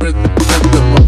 rhythm, rhythm.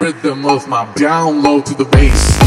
Rhythm of my download to the bass.